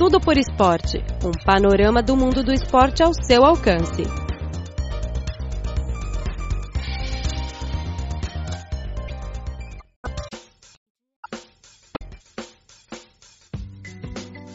Tudo por Esporte um panorama do mundo do esporte ao seu alcance.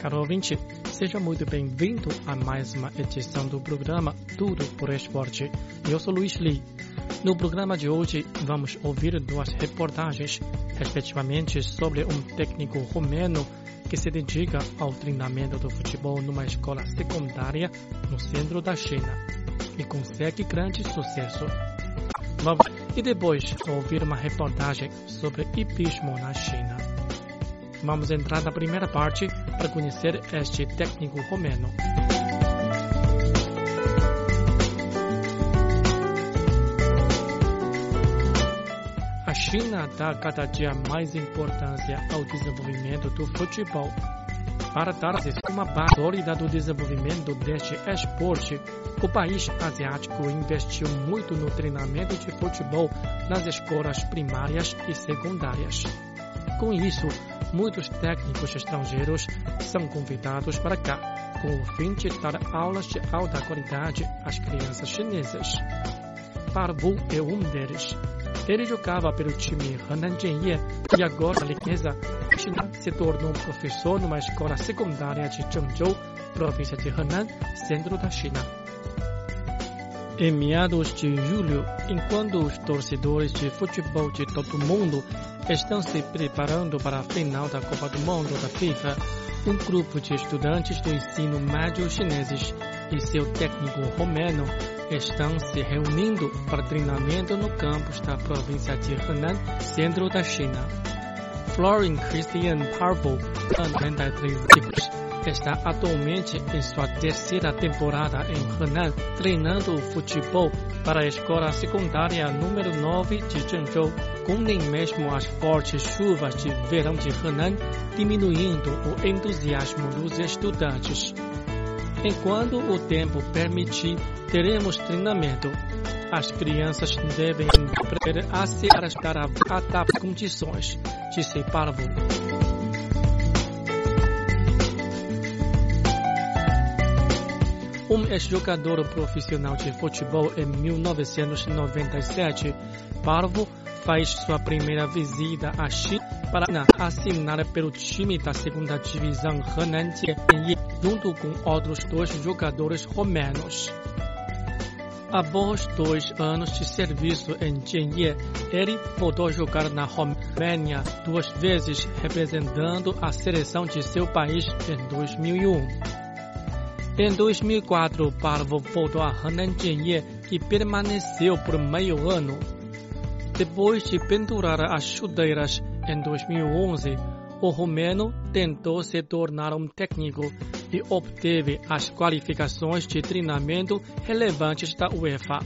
Caro ouvinte, seja muito bem-vindo a mais uma edição do programa Tudo por Esporte. Eu sou Luiz Lee. No programa de hoje, vamos ouvir duas reportagens, respectivamente sobre um técnico romeno que se dedica ao treinamento do futebol numa escola secundária no centro da China e consegue grande sucesso. E depois ouvir uma reportagem sobre hipismo na China. Vamos entrar na primeira parte para conhecer este técnico romeno. A China dá cada dia mais importância ao desenvolvimento do futebol. Para dar uma base sólida do desenvolvimento deste esporte, o país asiático investiu muito no treinamento de futebol nas escolas primárias e secundárias. Com isso, muitos técnicos estrangeiros são convidados para cá, com o fim de dar aulas de alta qualidade às crianças chinesas. Parvu é um deles. Ele jogava pelo time Henan Jianye e agora, na Liqueza, China se tornou professor numa escola secundária de Zhengzhou, província de Henan, centro da China. Em meados de julho, enquanto os torcedores de futebol de todo o mundo estão se preparando para a final da Copa do Mundo da FIFA, um grupo de estudantes do ensino médio chineses e seu técnico romeno estão se reunindo para treinamento no campus da província de Henan, centro da China. Florin Christian Parvo, 93 anos, está atualmente em sua terceira temporada em Henan, treinando futebol para a escola secundária número 9 de Zhengzhou, com nem mesmo as fortes chuvas de verão de Henan diminuindo o entusiasmo dos estudantes. Enquanto o tempo permitir, teremos treinamento. As crianças devem aprender a se adaptar às condições, disse Parvo. Um ex-jogador profissional de futebol em 1997, Parvo faz sua primeira visita à China para assinar pelo time da segunda divisão Henan Jianye, junto com outros dois jogadores romenos. Após dois anos de serviço em Jianye, ele voltou a jogar na Romênia duas vezes, representando a seleção de seu país em 2001. Em 2004, Parvo voltou a Henan Jianye e permaneceu por meio ano. Depois de pendurar as chuteiras em 2011, o romeno tentou se tornar um técnico e obteve as qualificações de treinamento relevantes da UEFA.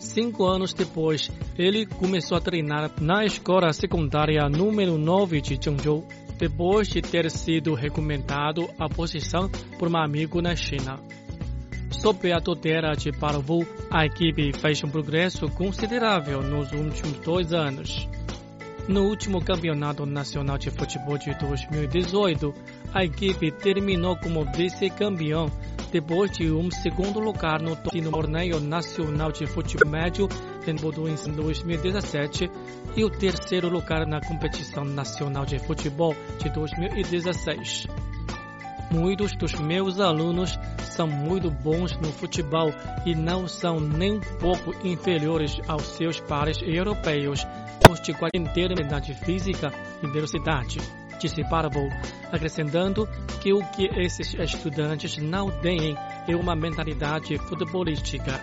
Cinco anos depois, ele começou a treinar na escola secundária número 9 de Zhengzhou, depois de ter sido recomendado a posição por um amigo na China. Sob a tutela de Parvu, a equipe fez um progresso considerável nos últimos dois anos. No último Campeonato Nacional de Futebol de 2018, a equipe terminou como vice-campeão depois de um segundo lugar no Torneio Nacional de Futebol Médio em 2017 e o terceiro lugar na Competição Nacional de Futebol de 2016. Muitos dos meus alunos são muito bons no futebol e não são nem um pouco inferiores aos seus pares europeus de qualidade física e velocidade, disse Parvo, acrescentando que o que esses estudantes não têm é uma mentalidade futebolística.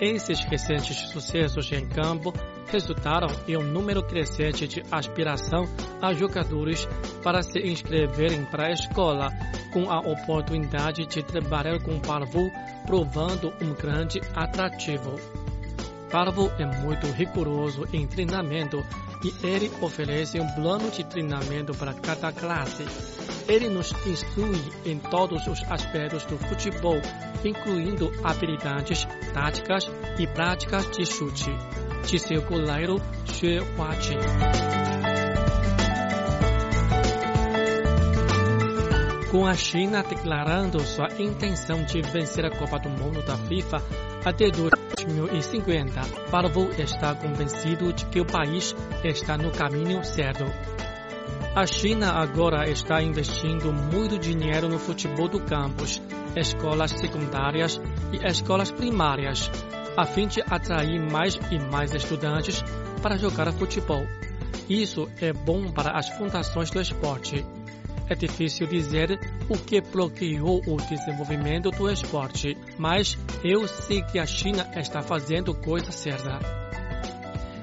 Esses recentes sucessos em campo resultaram em um número crescente de aspiração a jogadores para se inscreverem para a escola, com a oportunidade de trabalhar com Parvo, provando um grande atrativo. Parvo é muito rigoroso em treinamento e ele oferece um plano de treinamento para cada classe. Ele nos instrui em todos os aspectos do futebol, incluindo habilidades, táticas e práticas de chute. Com a China declarando sua intenção de vencer a Copa do Mundo da FIFA até 2050, Parvo está convencido de que o país está no caminho certo. A China agora está investindo muito dinheiro no futebol do campus, escolas secundárias e escolas primárias, a fim de atrair mais e mais estudantes para jogar futebol. Isso é bom para as fundações do esporte. É difícil dizer o que bloqueou o desenvolvimento do esporte, mas eu sei que a China está fazendo coisa certa.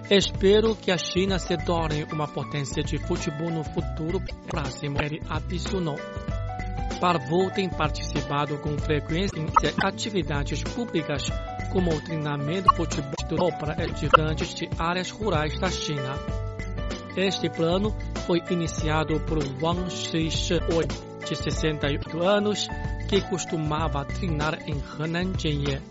Espero que a China se torne uma potência de futebol no futuro próximo, ele adicionou. Parvo tem participado com frequência em atividades públicas, como o treinamento futebol para estudantes de áreas rurais da China. Este plano foi iniciado por Wang Shishoi, de 68 anos, que costumava treinar em Henan Jianye.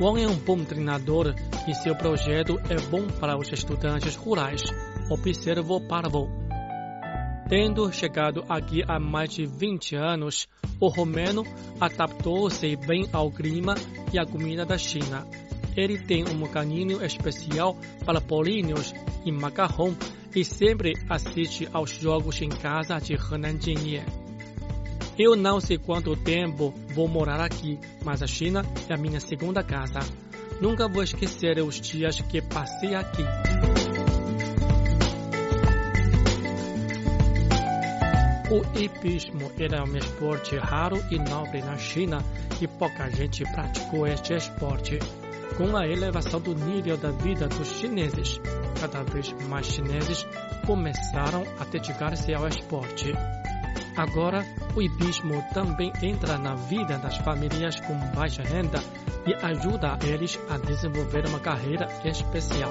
Wang é um bom treinador e seu projeto é bom para os estudantes rurais. Observo Parvo. Tendo chegado aqui há mais de 20 anos, o romeno adaptou-se bem ao clima e à comida da China. Ele tem um carinho especial para bolinhos e macarrão e sempre assiste aos jogos em casa de Henan Jianye. Eu não sei quanto tempo vou morar aqui, mas a China é a minha segunda casa. Nunca vou esquecer os dias que passei aqui. O hipismo era um esporte raro e nobre na China e pouca gente praticou este esporte. Com a elevação do nível da vida dos chineses, cada vez mais chineses começaram a dedicar-se ao esporte. Agora, o hipismo também entra na vida das famílias com baixa renda e ajuda eles a desenvolver uma carreira especial.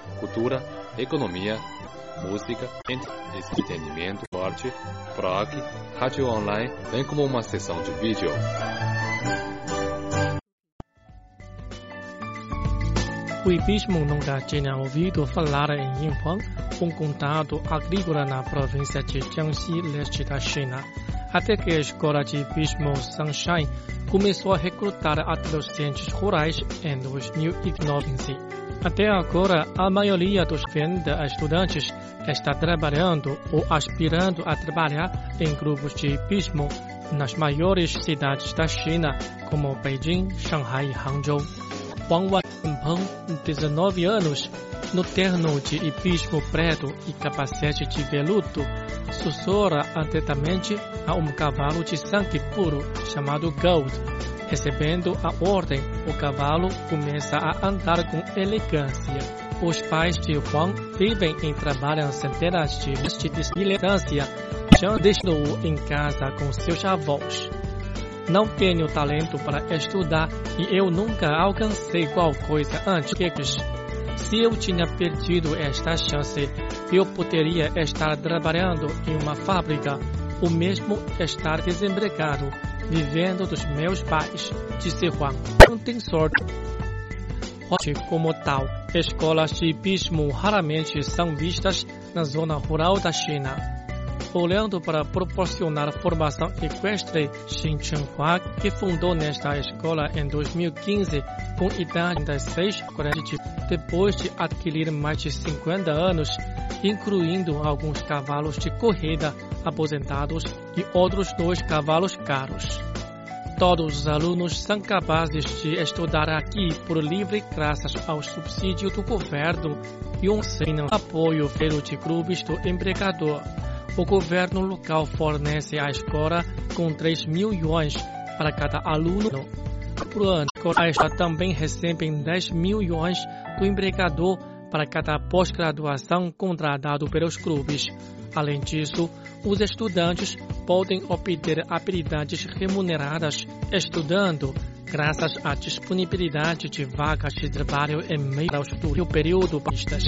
cultura, economia, música, entretenimento, esporte, blog, rádio online, bem como uma seção de vídeo. O hipismo nunca tinha ouvido falar em Yinhuang, um condado agrícola na província de Jiangxi, leste da China, até que a escola de hipismo Sunshine começou a recrutar adolescentes rurais em 2015. Até agora, a maioria dos 20 estudantes está trabalhando ou aspirando a trabalhar em grupos de hipismo nas maiores cidades da China, como Beijing, Shanghai e Hangzhou. Wang Wanpeng, 19 anos, no terno de hipismo preto e capacete de veludo, sussurra atentamente a um cavalo de sangue puro chamado Gold. Recebendo a ordem, o cavalo começa a andar com elegância. Os pais de Huang vivem e trabalham centenas de de distância, já deixando-o em casa com seus avós. Não tenho talento para estudar e eu nunca alcancei qual coisa antes. Se eu tinha perdido esta chance, eu poderia estar trabalhando em uma fábrica, ou mesmo estar desempregado, vivendo dos meus pais, disse Juan. Não tem sorte. Como tal, escolas de hipismo raramente são vistas na zona rural da China. Olhando para proporcionar formação equestre, Xin Chenhua, que fundou nesta escola em 2015, com idade das 6 depois de adquirir mais de 50 anos, incluindo alguns cavalos de corrida aposentados e outros dois cavalos caros. Todos os alunos são capazes de estudar aqui por livre graças ao subsídio do governo e um apoio pelo de grupos do empregador. O governo local fornece à escola com 3 mil yuans para cada aluno por ano. A escola também recebe 10 mil yuans do empregador para cada pós-graduação contratado pelos clubes. Além disso, os estudantes podem obter habilidades remuneradas estudando, graças à disponibilidade de vagas de trabalho em meio ao período pistas.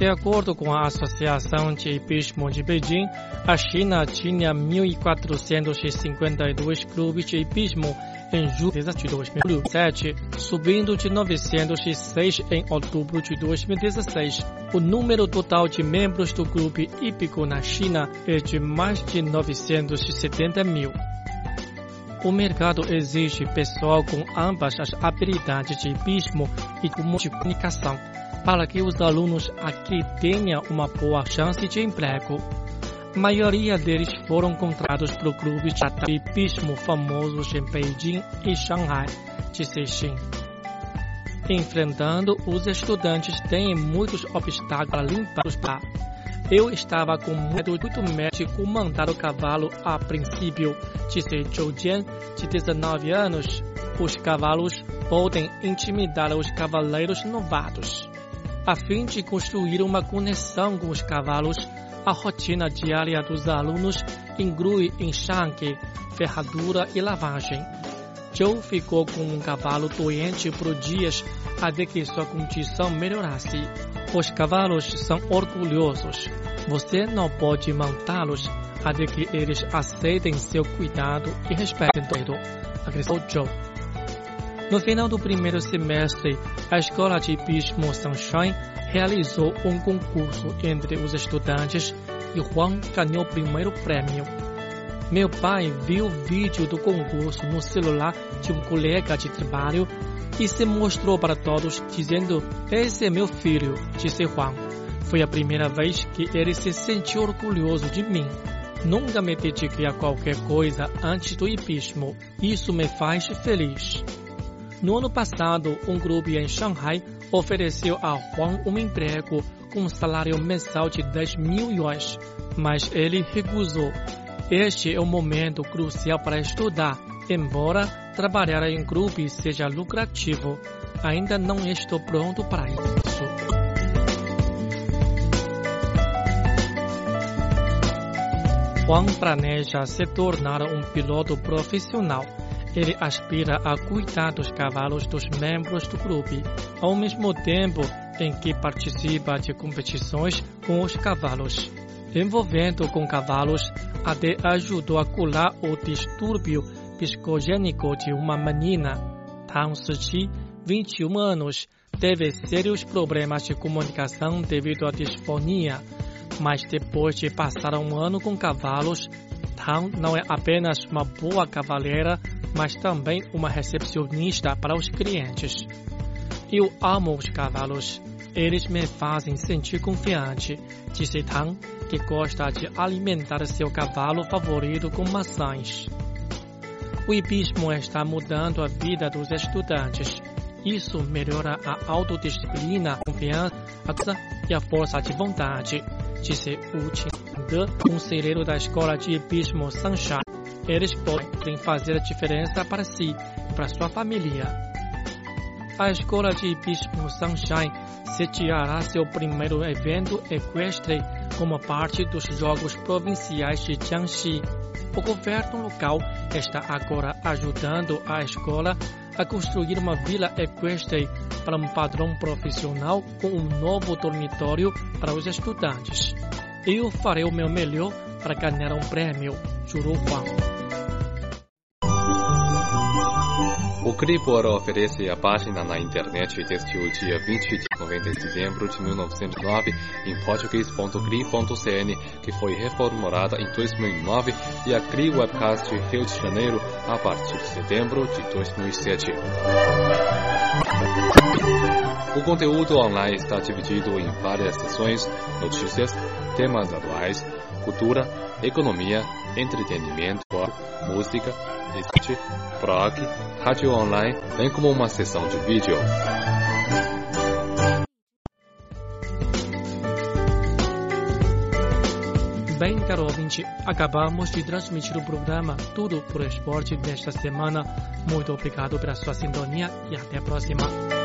De acordo com a Associação de Hipismo de Beijing, a China tinha 1.452 clubes de hipismo em julho de 2007, subindo de 906 em outubro de 2016. O número total de membros do clube hípico na China é de mais de 970 mil. O mercado exige pessoal com ambas as habilidades de hipismo e de comunicação para que os alunos aqui tenham uma boa chance de emprego. A maioria deles foram contratados por clubes de hipismo famosos em Beijing e Shanghai, de Xin. Enfrentando, os estudantes têm muitos obstáculos para limpar os pá. Eu estava com medo muito comandar o cavalo a princípio, disse Zhou Jian, de 19 anos. Os cavalos podem intimidar os cavaleiros novatos. A fim de construir uma conexão com os cavalos, a rotina diária dos alunos inclui enxangue, ferradura e lavagem. Joe ficou com um cavalo doente por dias até que sua condição melhorasse. Os cavalos são orgulhosos. Você não pode montá-los até que eles aceitem seu cuidado e respeitem tudo, acrescentou Joe. No final do primeiro semestre, a Escola de Hipismo Sunshine realizou um concurso entre os estudantes e Juan ganhou o primeiro prêmio. Meu pai viu o vídeo do concurso no celular de um colega de trabalho e se mostrou para todos, dizendo: Esse é meu filho, disse Juan. Foi a primeira vez que ele se sentiu orgulhoso de mim. Nunca me dediquei a qualquer coisa antes do hipismo. Isso me faz feliz. No ano passado, um grupo em Shanghai ofereceu a Huang um emprego com um salário mensal de 10 mil yuans, mas ele recusou. Este é o momento crucial para estudar, embora trabalhar em grupo seja lucrativo. Ainda não estou pronto para isso. Huang planeja se tornar um piloto profissional ele aspira a cuidar dos cavalos dos membros do clube, ao mesmo tempo em que participa de competições com os cavalos. Envolvendo com cavalos, até ajudou a curar o distúrbio psicogênico de uma menina. Tang Siqi, 21 anos, teve sérios problemas de comunicação devido à disfonia, mas depois de passar um ano com cavalos, Tang não é apenas uma boa cavaleira, mas também uma recepcionista para os clientes. Eu amo os cavalos. Eles me fazem sentir confiante, disse Tang, que gosta de alimentar seu cavalo favorito com maçãs. O hipismo está mudando a vida dos estudantes. Isso melhora a autodisciplina, a confiança e a força de vontade, disse Wu Qingde, conselheiro da escola de hipismo Sunshine eles podem fazer a diferença para si e para sua família. A escola de hipismo Sunshine sediará seu primeiro evento equestre como parte dos Jogos Provinciais de Jiangxi. O governo local está agora ajudando a escola a construir uma vila equestre para um padrão profissional com um novo dormitório para os estudantes. Eu farei o meu melhor para ganhar um prêmio, jurou Huang. O Cripor oferece a página na internet desde o dia 20 de novembro de dezembro de 1909 em português.cri.cn, que foi reformulada em 2009, e a Cri Webcast Rio de Janeiro a partir de setembro de 2007. O conteúdo online está dividido em várias sessões, notícias, temas atuais, cultura, economia, entretenimento, música, Este, blog, rádio online, bem como uma sessão de vídeo. Bem, caro ouvinte, acabamos de transmitir o programa Tudo por Esporte desta semana. Muito obrigado pela sua sintonia e até a próxima.